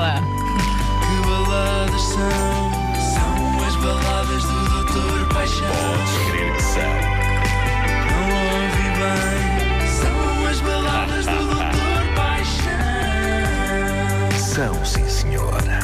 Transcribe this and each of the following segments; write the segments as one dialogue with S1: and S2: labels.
S1: lá.
S2: Que baladas são? São as baladas do Doutor Paixão.
S3: Podes crer que são.
S2: Não ouvi bem. São as baladas do Doutor Paixão.
S3: São, sim, senhora.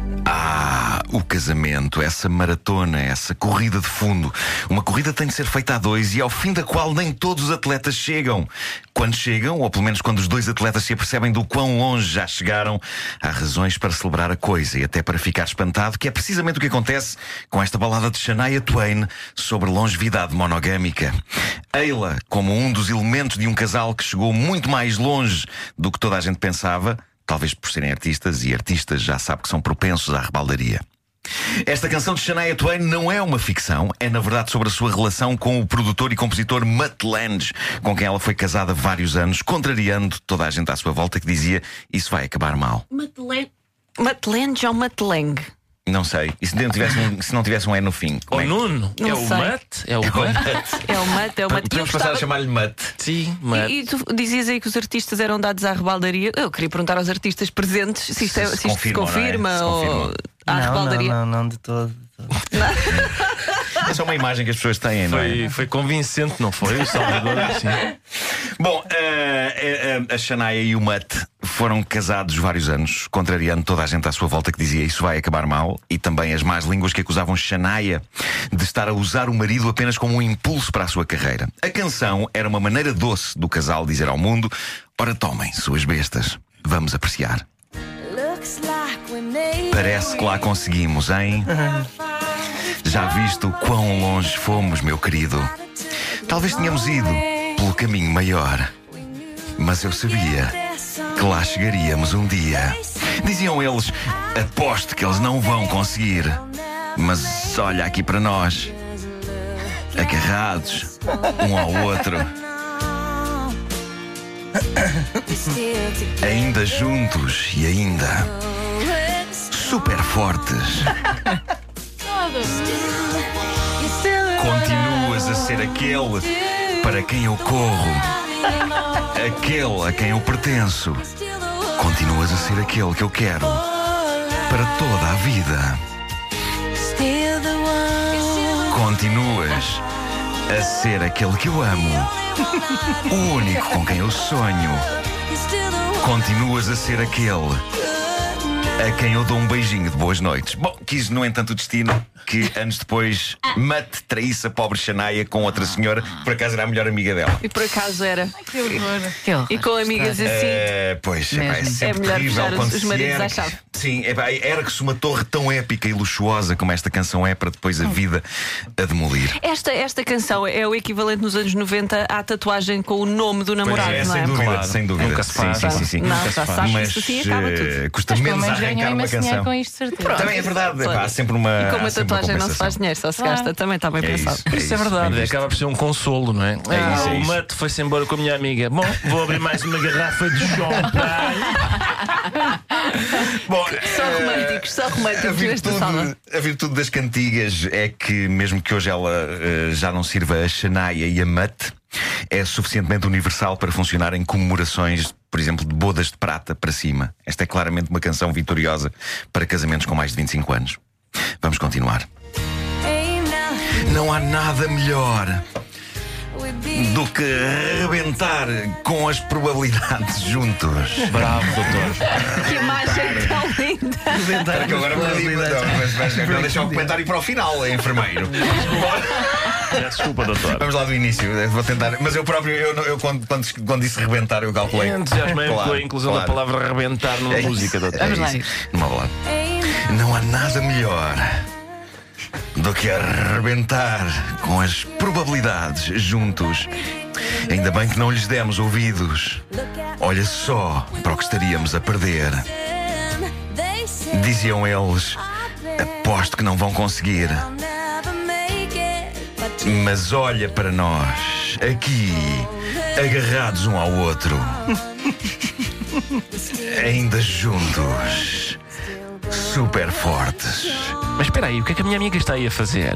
S3: Ah, o casamento, essa maratona, essa corrida de fundo. Uma corrida tem de ser feita a dois e ao fim da qual nem todos os atletas chegam. Quando chegam, ou pelo menos quando os dois atletas se apercebem do quão longe já chegaram, há razões para celebrar a coisa e até para ficar espantado, que é precisamente o que acontece com esta balada de Shania Twain sobre longevidade monogâmica. Eila, como um dos elementos de um casal que chegou muito mais longe do que toda a gente pensava, talvez por serem artistas, e artistas já sabe que são propensos à rebaldaria. Esta canção de Shania Twain não é uma ficção, é na verdade sobre a sua relação com o produtor e compositor Mutt Lange, com quem ela foi casada vários anos, contrariando toda a gente à sua volta que dizia isso vai acabar mal.
S1: Matlange ou Matlang?
S3: Não sei. E se não tivesse um, se não tivesse um E no fim?
S4: O
S3: é?
S4: Nuno
S1: Não
S4: é o
S1: sei.
S4: Mutt? É o Mutt?
S1: É o Mat, é o Mat. E eu
S3: Podemos passar a chamar-lhe Mutt.
S4: Sim, Mutt.
S1: E, e tu dizias aí que os artistas eram dados à rebaldaria. Eu queria perguntar aos artistas presentes se isto, é-
S3: Se
S1: se isto se
S3: confirma,
S1: confirma,
S3: não é? Se
S1: ou
S3: confirma.
S1: à
S5: não,
S1: rebaldaria.
S5: não, não, não, de todo. de todo.
S3: Essa é uma imagem que as pessoas têm, não é?
S4: Foi, foi convincente, não foi? O Salvador, sim.
S3: Bom, eh, a Shania e o Mutt foram casados vários anos, contrariando toda a gente à sua volta que dizia isso vai acabar mal, e também as más línguas que acusavam Shania de estar a usar o marido apenas como um impulso para a sua carreira. A canção era uma maneira doce do casal dizer ao mundo: ora tomem, suas bestas, vamos apreciar. Parece que lá conseguimos, hein? Já visto quão longe fomos, meu querido. Talvez tenhamos ido pelo caminho maior. Mas eu sabia que lá chegaríamos um dia. Diziam eles: aposto que eles não vão conseguir. Mas olha aqui para nós, agarrados um ao outro, ainda juntos e ainda super fortes. Continuas a ser aquele para quem eu corro, aquele a quem eu pertenço. Continuas a ser aquele que eu quero para toda a vida. Continuas a ser aquele que eu amo, o único com quem eu sonho. Continuas a ser aquele a quem eu dou um beijinho de boas noites. Bom, quis, no entanto, o destino que anos depois Mate traísse a pobre Shania com outra senhora, que por acaso era a melhor amiga dela.
S1: E por acaso era.
S6: Que horror.
S1: Que horror. E com amigas assim.
S3: Eh, pois, epá, é sempre
S1: É melhor
S3: terrível
S1: puxar
S3: quando
S1: os- os
S3: se
S1: maridos à
S3: ergue.
S1: chave.
S3: Sim, epá, ergue-se uma torre tão épica e luxuosa como esta canção é para depois a vida a demolir.
S1: Esta, esta canção é o equivalente nos anos 90 à tatuagem com o nome do namorado,
S3: é,
S1: não
S3: sem
S1: é?
S3: dúvida,
S4: Claro.
S3: sem dúvida.
S4: Nunca se
S3: sim,
S4: faz.
S3: sim, sim, sim.
S1: Não,
S3: Nunca
S1: já
S3: se faz.
S1: sabes,
S3: Mas
S1: isso assim acaba
S3: eh,
S1: tudo.
S3: custa
S6: Mas pelo
S3: menos arrancar uma canção.
S6: com isto, certeza.
S3: Também é verdade, epá, há sempre uma.
S1: E como a tatuagem não se faz dinheiro, só se gasta, também está bem
S3: É
S1: pensado.
S3: isso,
S4: Isso é verdade,
S3: visto.
S4: acaba por ser um consolo, não é?
S3: É
S4: ah,
S3: isso, é
S4: o
S3: isso.
S4: Matt foi-se embora com a minha amiga. Bom, vou abrir mais uma garrafa de champanhe.
S3: Bom,
S1: Só
S3: eh,
S1: românticos, só
S3: A
S1: românticos nesta sala.
S3: virtude, a virtude das cantigas é que, mesmo que hoje ela eh, já não sirva a Shania e a Mutt, é suficientemente universal para funcionar em comemorações, por exemplo, de bodas de prata para cima. Esta é claramente uma canção vitoriosa para casamentos com mais de 25 anos. Vamos continuar. Não há nada melhor do que arrebentar com as probabilidades juntos.
S4: Bravo, doutor.
S1: Que imagem tão linda!
S3: Que eu agora perdi, mas, mas, mas não deixar o comentário para o final, enfermeiro.
S4: Desculpa, doutor.
S3: Vamos lá do início, vou tentar. Mas eu próprio, eu, eu quando, quando, quando disse rebentar, eu calculei.
S4: Entusiasmei
S3: Claro,
S4: com a inclusão
S3: claro.
S4: da palavra arrebentar numa
S3: É isso.
S4: música, doutor.
S3: É
S6: Vamos lá.
S3: Numa balada. Não há nada melhor do que arrebentar com as probabilidades juntos. Ainda bem que não lhes demos ouvidos. Olha só para o que estaríamos a perder. Diziam eles: aposto que não vão conseguir. Mas olha para nós, aqui, agarrados um ao outro, ainda juntos, super fortes.
S4: Mas espera aí, o que é que a minha amiga está aí a fazer?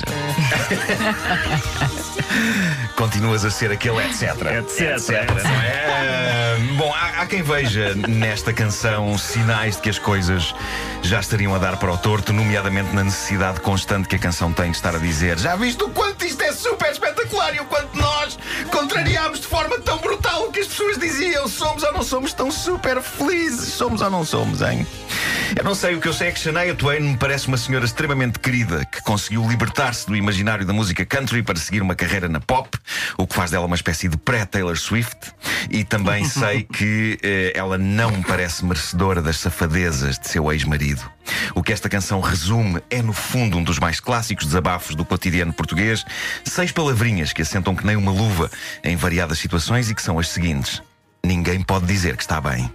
S3: Continuas a ser aquele etc.
S4: Etc.
S3: não é? Bom, há, há quem veja nesta canção sinais de que as coisas já estariam a dar para o torto, nomeadamente na necessidade constante que a canção tem de estar a dizer: Já viste o quanto isto é super espetacular e o quanto nós contrariámos de forma tão brutal o que as pessoas diziam: somos ou não somos tão super felizes? Somos ou não somos, hein? Eu não sei, o que eu sei é que Shania Twain me parece uma senhora extremamente querida que conseguiu libertar-se do imaginário da música country para seguir uma carreira na pop, o que faz dela uma espécie de pré-Taylor Swift. E também sei que eh, ela não me parece merecedora das safadezas de seu ex-marido. O que esta canção resume é, no fundo, um dos mais clássicos desabafos do cotidiano português. Seis palavrinhas que assentam que nem uma luva em variadas situações e que são as seguintes: Ninguém pode dizer que está bem.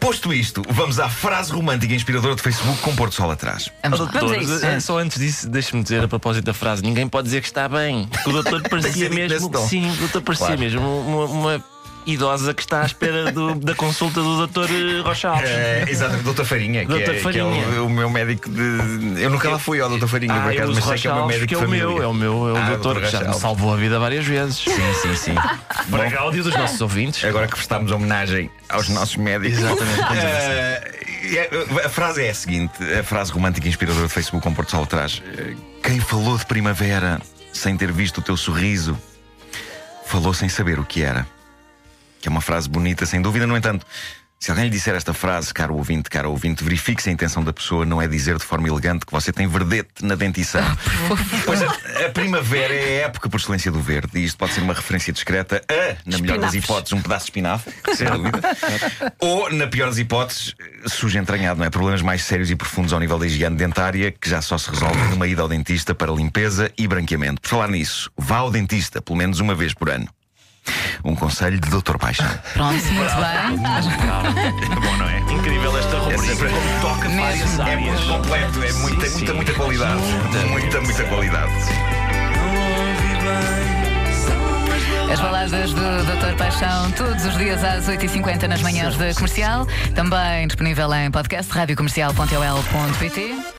S3: Posto isto, vamos à frase romântica e inspiradora do Facebook com Porto Sol atrás.
S1: Vamos, lá. Vamos a
S4: doutor,
S1: isso.
S4: eh, só antes disso, deixe-me dizer a propósito da frase: ninguém pode dizer que está bem. Porque o doutor parecia
S3: dito nesse
S4: mesmo.
S3: tom.
S4: Sim, o doutor parecia
S3: Claro.
S4: mesmo uma, uma idosa que está à espera do- da consulta do doutor eh, Rocha Alves.
S3: É, exatamente, Doutor Farinha, que,
S4: Dr.
S3: é, que é
S4: Farinha.
S3: o, o meu médico de. Eu nunca lá fui ao Doutor Farinha, por
S4: Ah, eu
S3: acaso, mas sei que é o meu médico
S4: que é o meu, é o meu, é o
S3: Ah,
S4: doutor
S3: Dr.
S4: que já me salvou a vida várias vezes.
S3: Sim, sim, sim.
S4: Para a áudio dos nossos ouvintes.
S3: Agora que prestámos homenagem aos nossos médicos.
S4: Exatamente.
S3: É- a frase é a seguinte: a frase romântica e inspiradora do Facebook com Porto Sol atrás. Quem falou de primavera sem ter visto o teu sorriso, falou sem saber o que era. Que é uma frase bonita, sem dúvida, no entanto. Se alguém lhe disser esta frase, caro ouvinte, caro ouvinte, verifique se a intenção da pessoa não é dizer de forma elegante que você tem verdete na dentição. Pois a, a primavera é a época por excelência do verde, e isto pode ser uma referência discreta a, na melhor das hipóteses, um pedaço de espinafre, sem dúvida. Ou, na pior das hipóteses, sujo entranhado, não é? Problemas mais sérios e profundos ao nível da higiene dentária que já só se resolvem numa ida ao dentista para limpeza e branqueamento. Por falar nisso, vá ao dentista pelo menos uma vez por ano. Um conselho de Dr. Paixão.
S5: Pronto, muito bem.
S3: Bom, não é?
S4: Incrível esta rubrica,
S3: sempre-
S4: como toca várias.
S3: É
S4: áreas.
S3: muito completo, é muita,
S4: Sim,
S3: muita,
S4: sim.
S3: muita qualidade. Muita, muita qualidade.
S5: As baladas do Dr. Paixão todos os dias às 8h50 nas manhãs da comercial. Também disponível em podcast radiocomercial.ol.pt.